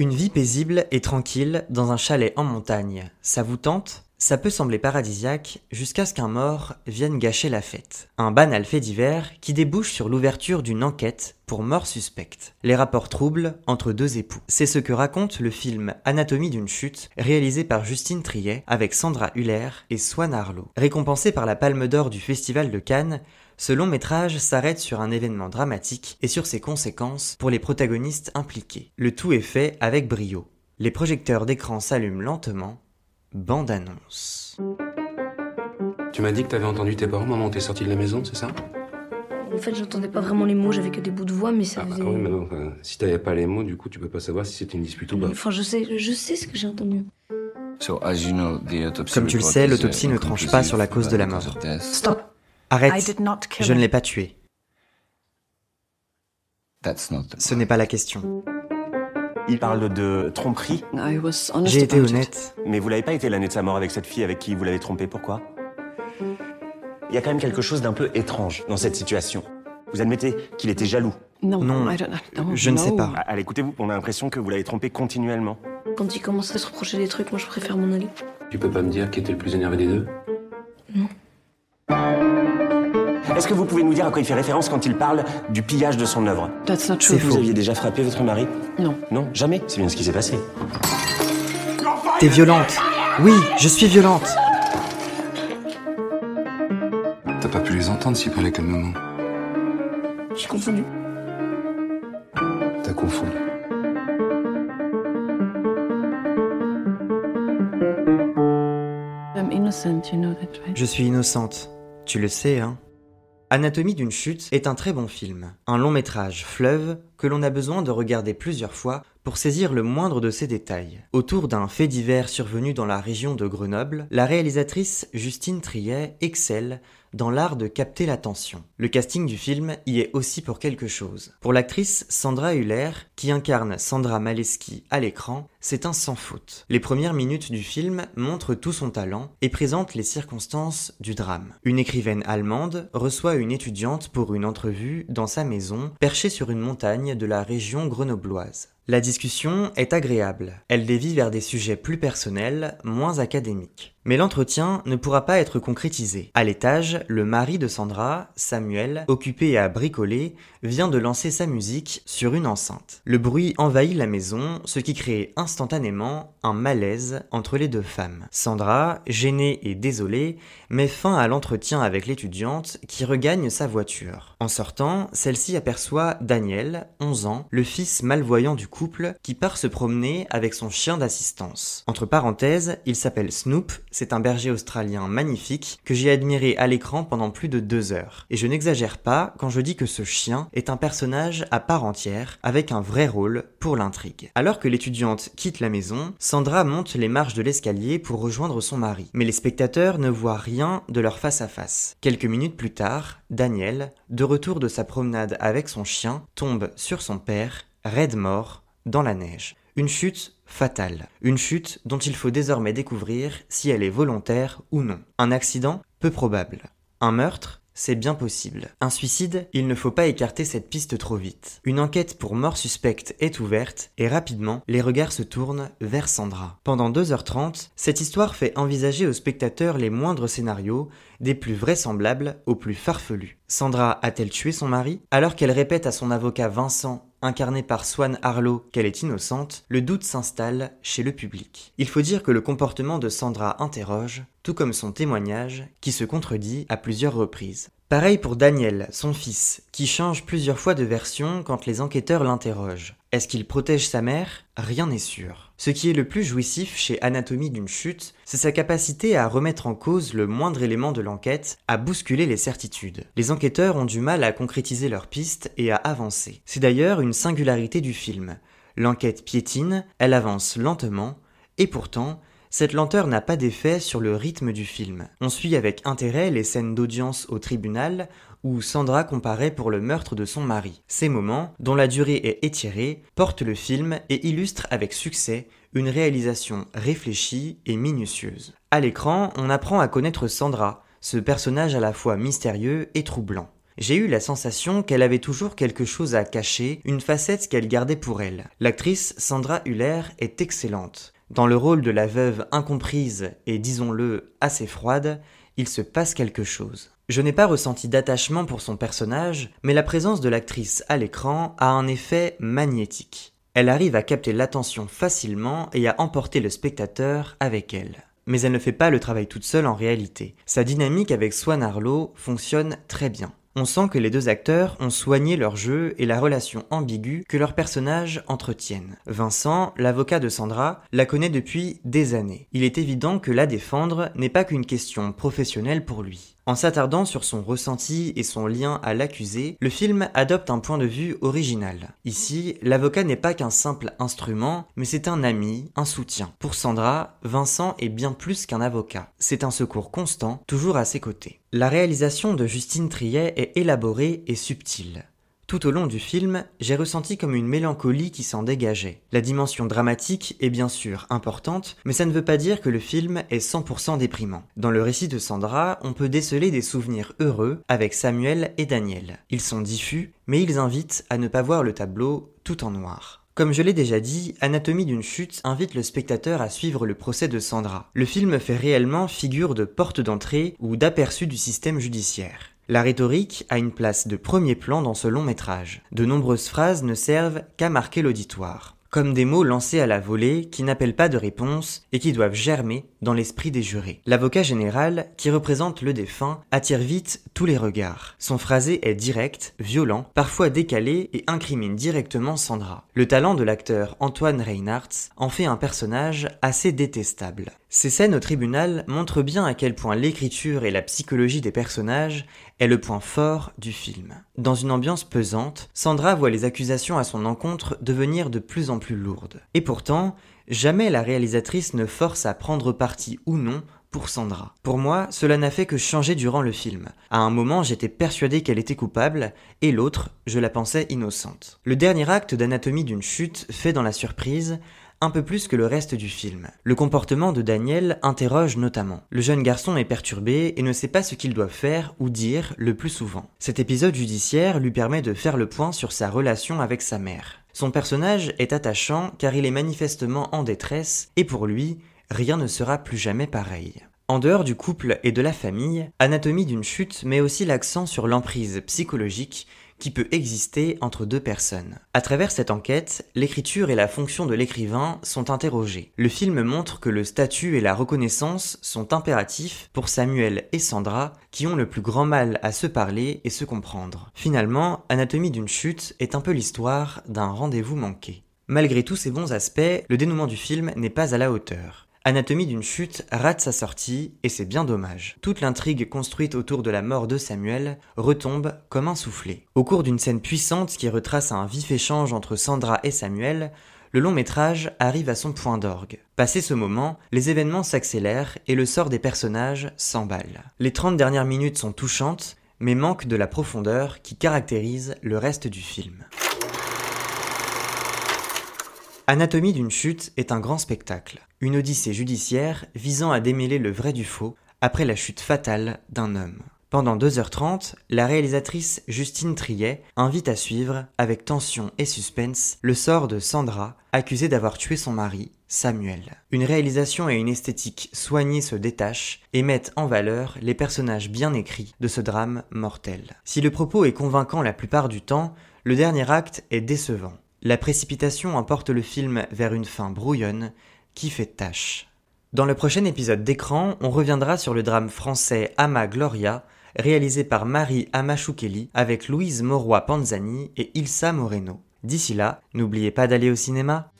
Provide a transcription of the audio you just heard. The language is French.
Une vie paisible et tranquille dans un chalet en montagne, ça vous tente? Ça peut sembler paradisiaque jusqu'à ce qu'un mort vienne gâcher la fête. Un banal fait divers qui débouche sur l'ouverture d'une enquête pour mort suspecte. Les rapports troubles entre deux époux. C'est ce que raconte le film Anatomie d'une chute, réalisé par Justine Triet avec Sandra Huller et Swan Arlo. Récompensé par la Palme d'Or du Festival de Cannes, ce long métrage s'arrête sur un événement dramatique et sur ses conséquences pour les protagonistes impliqués. Le tout est fait avec brio. Les projecteurs d'écran s'allument lentement. Bande annonce. Tu m'as dit que t'avais entendu tes parents moment où t'es sorti de la maison, c'est ça? En fait, j'entendais pas vraiment les mots, j'avais que des bouts de voix, mais ça Ah bah faisait... oui, mais non, enfin, si t'avais pas les mots, du coup, tu peux pas savoir si c'était une dispute ou pas. Enfin, je sais, je sais ce que j'ai entendu. Comme tu le sais, l'autopsie ne tranche pas sur la cause de la mort. Stop. I Arrête, did not kill je ne him. l'ai pas tué. Ce n'est pas la question. Il parle de tromperie, I was honest J'ai été honnête. mais vous l'avez pas été l'année de sa mort avec cette fille avec qui vous l'avez trompé. Pourquoi? Il y a quand même quelque chose d'un peu étrange dans cette situation. Vous admettez qu'il était jaloux? No, Non, I don't, I don't je ne sais know. pas. Ah, Allez, écoutez-vous, on a l'impression que vous l'avez trompé continuellement. Quand il commence à se reprocher des trucs, moi je préfère m'en aller. Tu peux pas me dire qui était le plus énervé des deux? Est-ce que vous pouvez nous dire à quoi il fait référence quand il parle du pillage de son œuvre That's not C'est true. Vous aviez déjà frappé votre mari Non. Non, jamais. C'est bien ce qui s'est passé. T'es violente. Oui, je suis violente. T'as pas pu les entendre s'ils parlaient calmement. J'ai confondu. T'as confondu. I'm innocent, you know that, right? Je suis innocente. Tu le sais, hein Anatomie d'une chute est un très bon film. Un long métrage fleuve que l'on a besoin de regarder plusieurs fois pour saisir le moindre de ses détails. Autour d'un fait divers survenu dans la région de Grenoble, la réalisatrice Justine Triet excelle dans l'art de capter l'attention. Le casting du film y est aussi pour quelque chose. Pour l'actrice Sandra Huller, qui incarne Sandra Maleski à l'écran, c'est un sans faute. Les premières minutes du film montrent tout son talent et présentent les circonstances du drame. Une écrivaine allemande reçoit une étudiante pour une entrevue dans sa maison, perchée sur une montagne de la région grenobloise. La discussion est agréable. Elle dévie vers des sujets plus personnels, moins académiques. Mais l'entretien ne pourra pas être concrétisé. À l'étage, le mari de Sandra, Samuel, occupé à bricoler, vient de lancer sa musique sur une enceinte. Le bruit envahit la maison, ce qui crée instantanément un malaise entre les deux femmes. Sandra, gênée et désolée, met fin à l'entretien avec l'étudiante qui regagne sa voiture. En sortant, celle-ci aperçoit Daniel, 11 ans, le fils malvoyant du couple, qui part se promener avec son chien d'assistance. Entre parenthèses, il s'appelle Snoop, c'est un berger australien magnifique que j'ai admiré à l'écran pendant plus de deux heures. Et je n'exagère pas quand je dis que ce chien est un personnage à part entière, avec un vrai rôle pour l'intrigue. Alors que l'étudiante quitte la maison, Sandra monte les marches de l'escalier pour rejoindre son mari. Mais les spectateurs ne voient rien de leur face à face. Quelques minutes plus tard, Daniel, de retour de sa promenade avec son chien, tombe sur son père, raide mort, dans la neige. Une chute fatale. Une chute dont il faut désormais découvrir si elle est volontaire ou non. Un accident Peu probable. Un meurtre c'est bien possible. Un suicide, il ne faut pas écarter cette piste trop vite. Une enquête pour mort suspecte est ouverte et rapidement, les regards se tournent vers Sandra. Pendant 2h30, cette histoire fait envisager aux spectateurs les moindres scénarios, des plus vraisemblables aux plus farfelus. Sandra a-t-elle tué son mari? Alors qu'elle répète à son avocat Vincent incarné par Swan Harlow qu'elle est innocente, le doute s'installe chez le public. Il faut dire que le comportement de Sandra interroge, tout comme son témoignage, qui se contredit à plusieurs reprises. Pareil pour Daniel, son fils, qui change plusieurs fois de version quand les enquêteurs l'interrogent. Est-ce qu'il protège sa mère? Rien n'est sûr. Ce qui est le plus jouissif chez Anatomie d'une chute, c'est sa capacité à remettre en cause le moindre élément de l'enquête, à bousculer les certitudes. Les enquêteurs ont du mal à concrétiser leurs pistes et à avancer. C'est d'ailleurs une singularité du film. L'enquête piétine, elle avance lentement, et pourtant, cette lenteur n'a pas d'effet sur le rythme du film. On suit avec intérêt les scènes d'audience au tribunal où Sandra comparaît pour le meurtre de son mari. Ces moments, dont la durée est étirée, portent le film et illustrent avec succès une réalisation réfléchie et minutieuse. À l'écran, on apprend à connaître Sandra, ce personnage à la fois mystérieux et troublant. j'ai eu la sensation qu'elle avait toujours quelque chose à cacher, une facette qu'elle gardait pour elle. L'actrice Sandra Huller est excellente. Dans le rôle de la veuve incomprise et disons-le assez froide, il se passe quelque chose. Je n'ai pas ressenti d'attachement pour son personnage, mais la présence de l'actrice à l'écran a un effet magnétique. Elle arrive à capter l'attention facilement et à emporter le spectateur avec elle. Mais elle ne fait pas le travail toute seule en réalité. Sa dynamique avec Swan Arlo fonctionne très bien. On sent que les deux acteurs ont soigné leur jeu et la relation ambiguë que leurs personnages entretiennent. Vincent, l'avocat de Sandra, la connaît depuis des années. Il est évident que la défendre n'est pas qu'une question professionnelle pour lui. En s'attardant sur son ressenti et son lien à l'accusé, le film adopte un point de vue original. Ici, l'avocat n'est pas qu'un simple instrument, mais c'est un ami, un soutien. Pour Sandra, Vincent est bien plus qu'un avocat. C'est un secours constant, toujours à ses côtés. La réalisation de Justine Triet est élaborée et subtile. Tout au long du film, j'ai ressenti comme une mélancolie qui s'en dégageait. La dimension dramatique est bien sûr importante, mais ça ne veut pas dire que le film est 100% déprimant. Dans le récit de Sandra, on peut déceler des souvenirs heureux avec Samuel et Daniel. Ils sont diffus, mais ils invitent à ne pas voir le tableau tout en noir. Comme je l'ai déjà dit, Anatomie d'une chute invite le spectateur à suivre le procès de Sandra. Le film fait réellement figure de porte d'entrée ou d'aperçu du système judiciaire. La rhétorique a une place de premier plan dans ce long métrage. De nombreuses phrases ne servent qu'à marquer l'auditoire comme des mots lancés à la volée qui n'appellent pas de réponse et qui doivent germer dans l'esprit des jurés. L'avocat général, qui représente le défunt, attire vite tous les regards. Son phrasé est direct, violent, parfois décalé et incrimine directement Sandra. Le talent de l'acteur Antoine Reinhardt en fait un personnage assez détestable. Ces scènes au tribunal montrent bien à quel point l'écriture et la psychologie des personnages est le point fort du film. Dans une ambiance pesante, Sandra voit les accusations à son encontre devenir de plus en plus lourdes. Et pourtant, jamais la réalisatrice ne force à prendre parti ou non pour Sandra. Pour moi, cela n'a fait que changer durant le film. À un moment, j'étais persuadé qu'elle était coupable, et l'autre, je la pensais innocente. Le dernier acte d'anatomie d'une chute fait dans la surprise un peu plus que le reste du film. Le comportement de Daniel interroge notamment. Le jeune garçon est perturbé et ne sait pas ce qu'il doit faire ou dire le plus souvent. Cet épisode judiciaire lui permet de faire le point sur sa relation avec sa mère. Son personnage est attachant car il est manifestement en détresse et pour lui, rien ne sera plus jamais pareil. En dehors du couple et de la famille, Anatomie d'une chute met aussi l'accent sur l'emprise psychologique qui peut exister entre deux personnes. À travers cette enquête, l'écriture et la fonction de l'écrivain sont interrogées. Le film montre que le statut et la reconnaissance sont impératifs pour Samuel et Sandra, qui ont le plus grand mal à se parler et se comprendre. Finalement, Anatomie d'une chute est un peu l'histoire d'un rendez-vous manqué. Malgré tous ces bons aspects, le dénouement du film n'est pas à la hauteur. Anatomie d'une chute rate sa sortie et c'est bien dommage. Toute l'intrigue construite autour de la mort de Samuel retombe comme un soufflet. Au cours d'une scène puissante qui retrace un vif échange entre Sandra et Samuel, le long métrage arrive à son point d'orgue. Passé ce moment, les événements s'accélèrent et le sort des personnages s'emballe. Les 30 dernières minutes sont touchantes, mais manquent de la profondeur qui caractérise le reste du film. Anatomie d'une chute est un grand spectacle, une odyssée judiciaire visant à démêler le vrai du faux après la chute fatale d'un homme. Pendant 2h30, la réalisatrice Justine Triet invite à suivre, avec tension et suspense, le sort de Sandra, accusée d'avoir tué son mari, Samuel. Une réalisation et une esthétique soignée se détachent et mettent en valeur les personnages bien écrits de ce drame mortel. Si le propos est convaincant la plupart du temps, le dernier acte est décevant. La précipitation emporte le film vers une fin brouillonne qui fait tâche. Dans le prochain épisode d'écran, on reviendra sur le drame français Ama Gloria, réalisé par Marie Amachoukeli avec Louise Moroy Panzani et Ilsa Moreno. D'ici là, n'oubliez pas d'aller au cinéma.